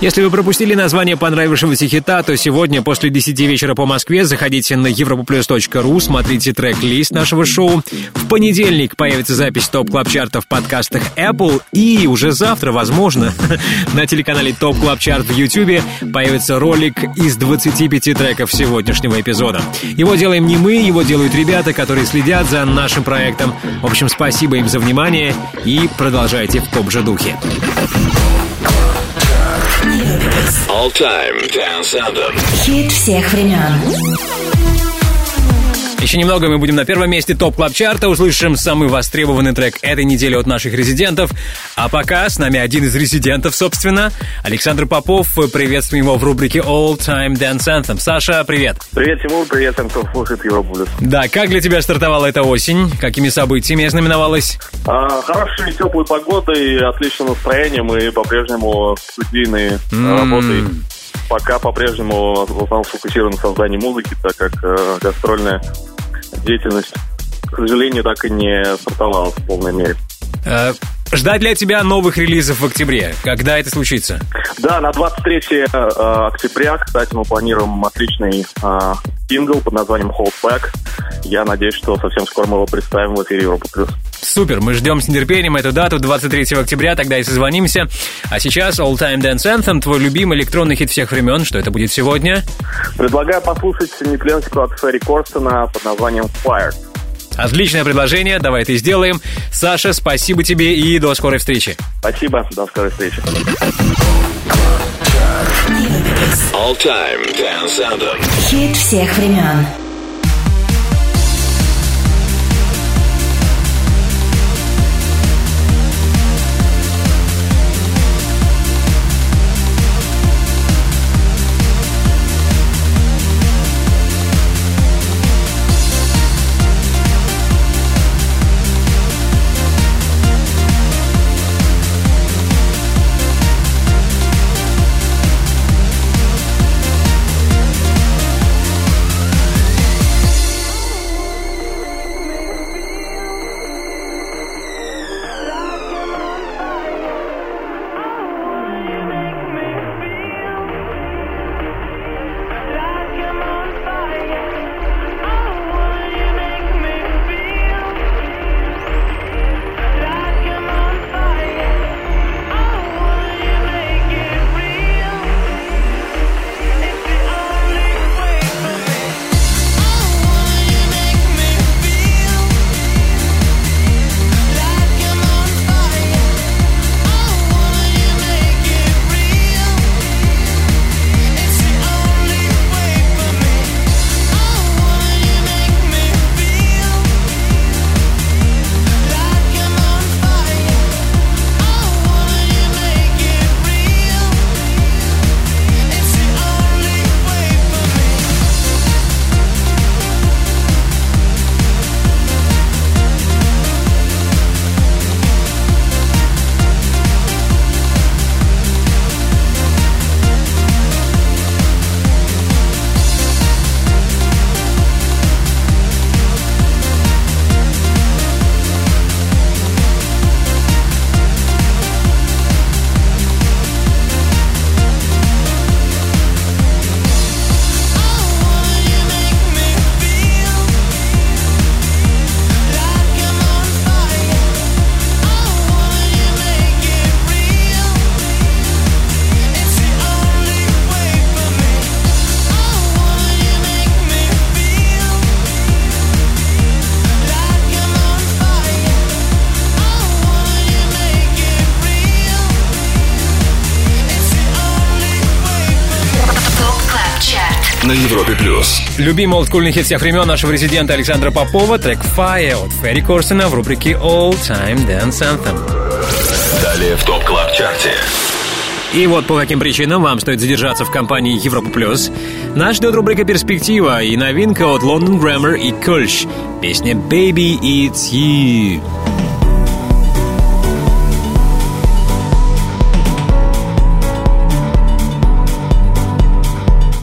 Если вы пропустили название понравившегося хита, то сегодня после 10 вечера по Москве заходите на europaplus.ru, смотрите трек-лист нашего шоу. В понедельник появится запись Top Club Chart а в подкастах Apple. И уже завтра, возможно, на телеканале Top Club Chart в YouTube появится ролик из 25 треков сегодняшнего эпизода. Его делаем не мы, его делают ребята, которые следят за нашим проектом. В общем, спасибо им за внимание и продолжайте в том же духе. All Time Dance Anthem. Хит всех времен. Еще немного мы будем на первом месте топ клаб чарта услышим самый востребованный трек этой недели от наших резидентов. А пока с нами один из резидентов, собственно, Александр Попов. Приветствуем его в рубрике All Time Dance Anthem. Саша, привет. Привет, Тимур, привет всем, кто слушает Европулис. Да, как для тебя стартовала эта осень? Какими событиями ознаменовалась? А, хорошей теплой погодой, отличным настроением и по-прежнему студийной М. работой. Пока по-прежнему в основном сфокусирован на создании музыки, так как э, гастрольная деятельность, к сожалению, так и не стартовала в полной мере. Э, ждать для тебя новых релизов в октябре. Когда это случится? Да, на 23 э, октября, кстати, мы планируем отличный э, сингл под названием Hold Back. Я надеюсь, что совсем скоро мы его представим в эфире Европа Плюс. Супер, мы ждем с нетерпением эту дату, 23 октября, тогда и созвонимся. А сейчас All Time Dance Anthem, твой любимый электронный хит всех времен. Что это будет сегодня? Предлагаю послушать нетленскую от Ферри Корстена под названием Fire. Отличное предложение, давай это сделаем. Саша, спасибо тебе и до скорой встречи. Спасибо, до скорой встречи. All Time Dance Anthem. Хит всех времен. Любимый олдскульный хит всех времен нашего резидента Александра Попова, трек Fire от Ферри Корсона в рубрике All Time Dance Anthem. Далее в Top Club Chart е. И вот по каким причинам вам стоит задержаться в компании Европа Плюс. Нас ждет рубрика «Перспектива» и новинка от London Grammar и Кёльш. Песня «Baby It's You».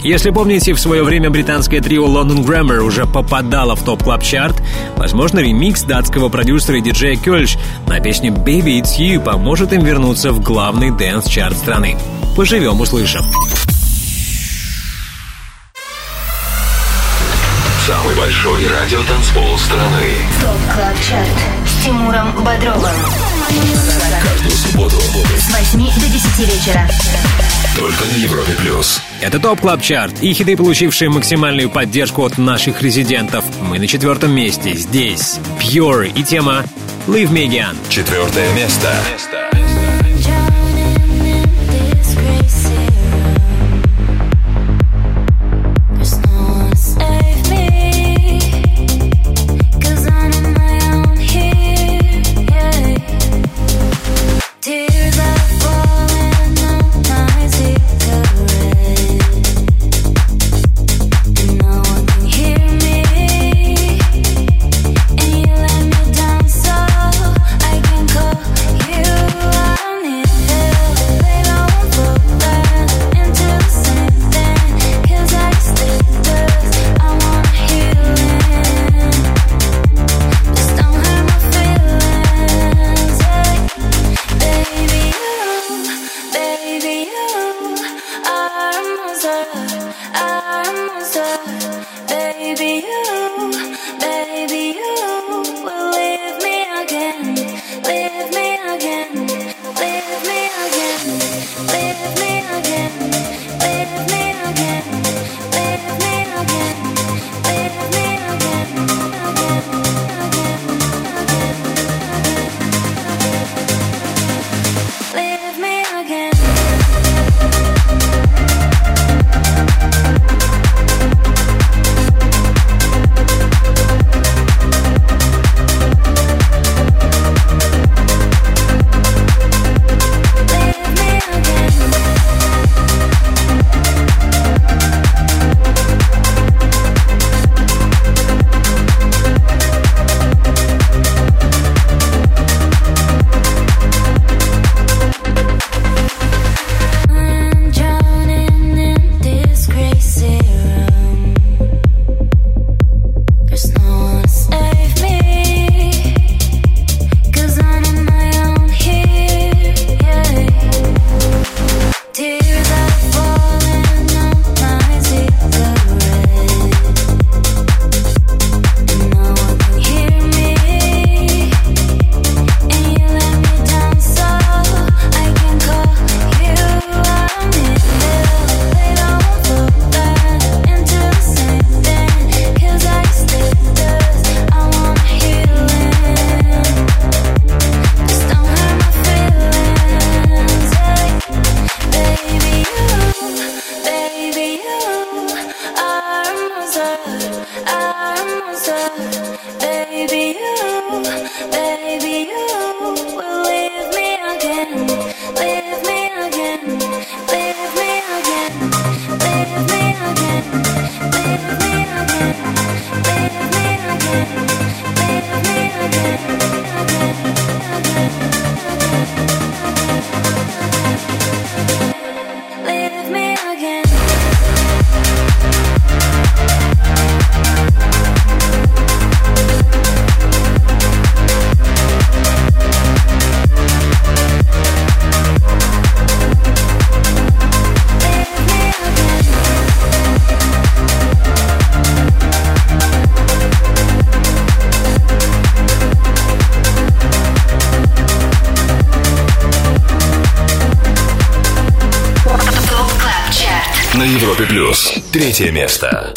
Если помните, в свое время британское трио London Grammar уже попадало в Top Club Chart возможно, ремикс датского продюсера и диджея Кёльш на песню Baby It's You поможет им вернуться в главный дэнс-чарт страны. Поживем, услышим. Самый большой радиотанцпол страны. Top Club Chart с Тимуром Бодровым. Каждую субботу С 8 до 10 вечера. Только на Европе плюс. Это Top Club Chart и хиты, получившие максимальную поддержку от наших резидентов. Мы на четвертом месте. Здесь Pure и тема Leave Me Again. Четвертое место. Tears Третье место.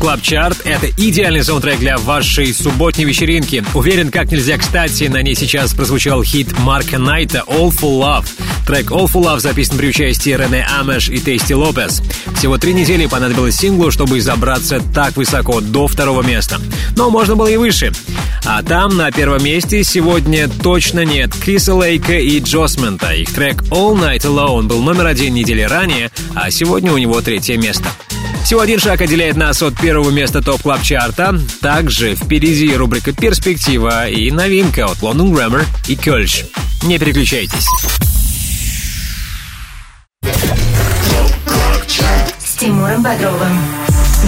Club Chart — это идеальный саундтрек для вашей субботней вечеринки. Уверен, как нельзя кстати, на ней сейчас прозвучал хит Марка Найта «All for Love». Трек «All for Love» записан при участии Рене Амеш и Тейсти Лопес. Всего три недели понадобилось синглу, чтобы забраться так высоко, до второго места. Но можно было и выше. А там, на первом месте, сегодня точно нет Криса Лейка и Джосмента. Их трек «All Night Alone» был номер один недели ранее, а сегодня у него третье место. Всего один шаг отделяет нас от первого места Top Club Chart а Также впереди рубрика «Перспектива» и новинка от London Grammar и Кёльш. Не переключайтесь. С Тимуром Бодровым.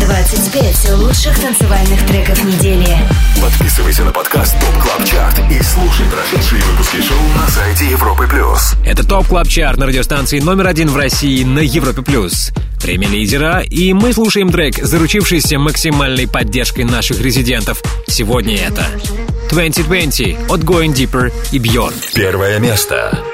25 лучших танцевальных треков недели. Подписывайся на подкаст Top Club Chart и слушай прошедшие выпуски шоу на сайте Европы плюс. Это Top Club Chart на радиостанции номер один в России на Европе+. плюс. Время лидера, и мы слушаем трек, заручившийся максимальной поддержкой наших резидентов. Сегодня это 2020 от Going Deeper и Bjorn. Первое место.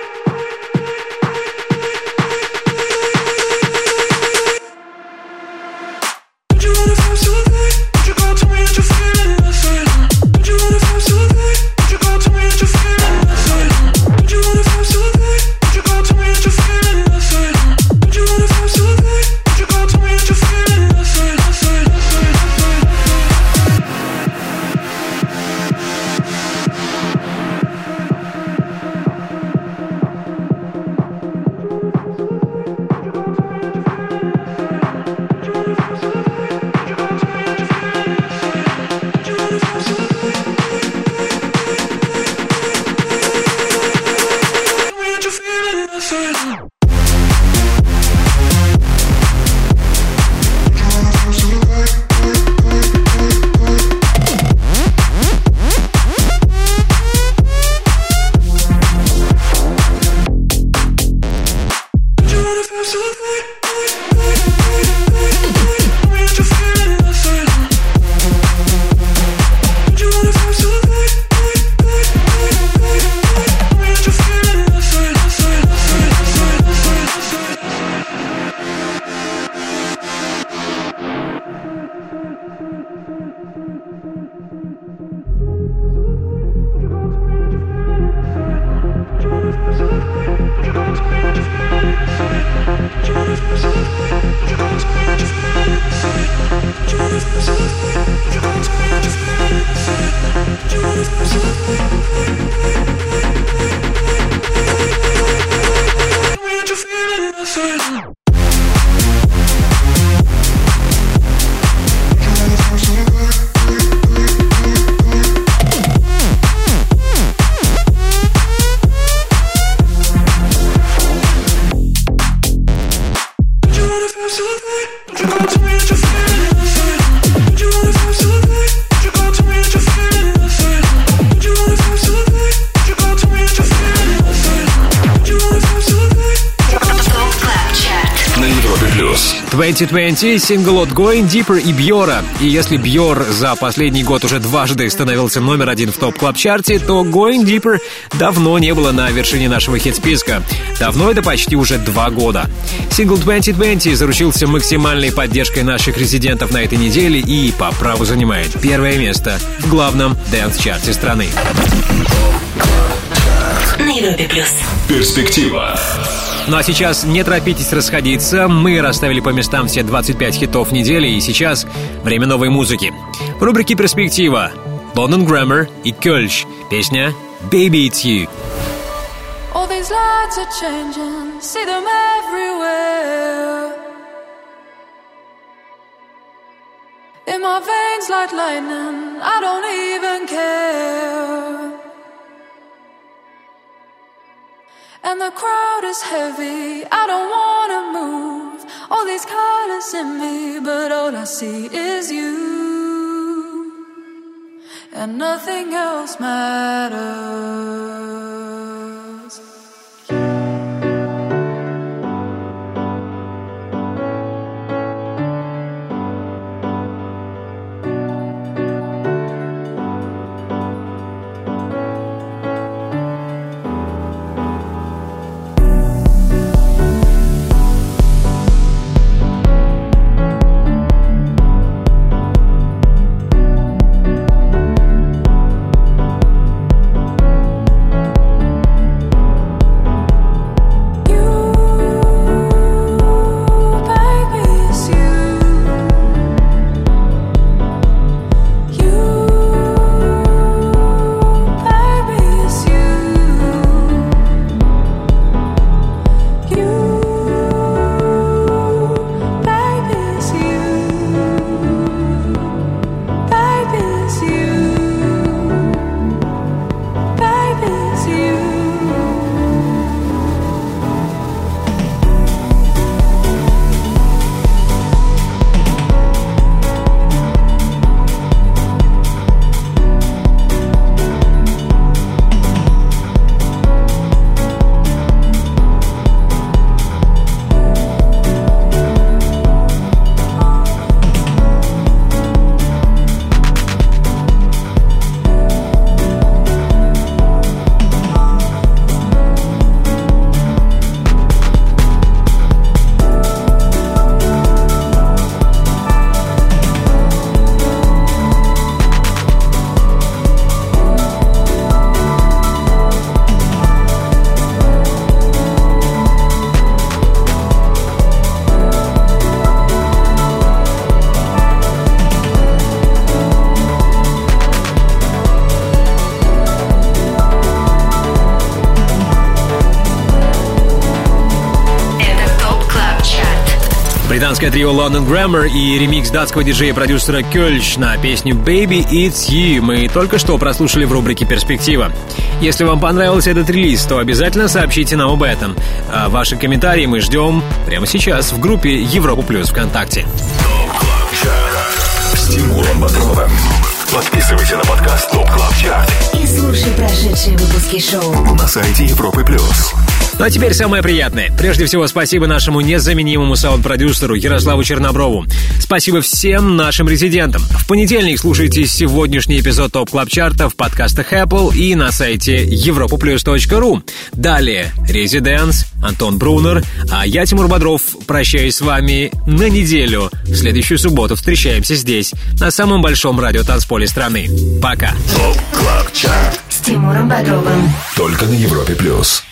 2020 сингл от Going Deeper и Бьора. И если Бьор за последний год уже дважды становился номер один в Top Club Chart е, то Going Deeper давно не было на вершине нашего хит-списка. Давно это почти уже два года. Сингл 2020 заручился максимальной поддержкой наших резидентов на этой неделе и по праву занимает первое место в главном дэнс-чарте страны. На Европе плюс. Перспектива. Ну а сейчас не торопитесь расходиться. Мы расставили по местам все 25 хитов недели, и сейчас время новой музыки. В рубрике «Перспектива» London Grammar и Кёльш. Песня «Baby It's You». All these lights are changing, see them everywhere. In my veins like lightning, I don't even care. And the crowd is heavy, I don't wanna move. All these colors in me, but all I see is you. And nothing else matters. Британское трио London Grammar и ремикс датского диджея-продюсера Кёльш на песню Baby It's You мы только что прослушали в рубрике «Перспектива». Если вам понравился этот релиз, то обязательно сообщите нам об этом. А ваши комментарии мы ждем прямо сейчас в группе Европа Плюс ВКонтакте. С Тимуром Бодровым. Подписывайся на подкаст Топ Клаб Чарт И слушай прошедшие выпуски шоу. на сайте Европы Плюс. Ну а теперь самое приятное. Прежде всего, спасибо нашему незаменимому саунд-продюсеру Ярославу Черноброву. Спасибо всем нашим резидентам. В понедельник слушайте сегодняшний эпизод Top Club Chart а в подкастах Apple и на сайте europaplus.ru. Далее ResiDANCE, Антон Брунер, а я, Тимур Бодров, прощаюсь с вами на неделю. В следующую субботу встречаемся здесь, на самом большом радиотанцполе страны. Пока. Top Club Chart. С Тимуром Бодровым. Только на Европе Плюс.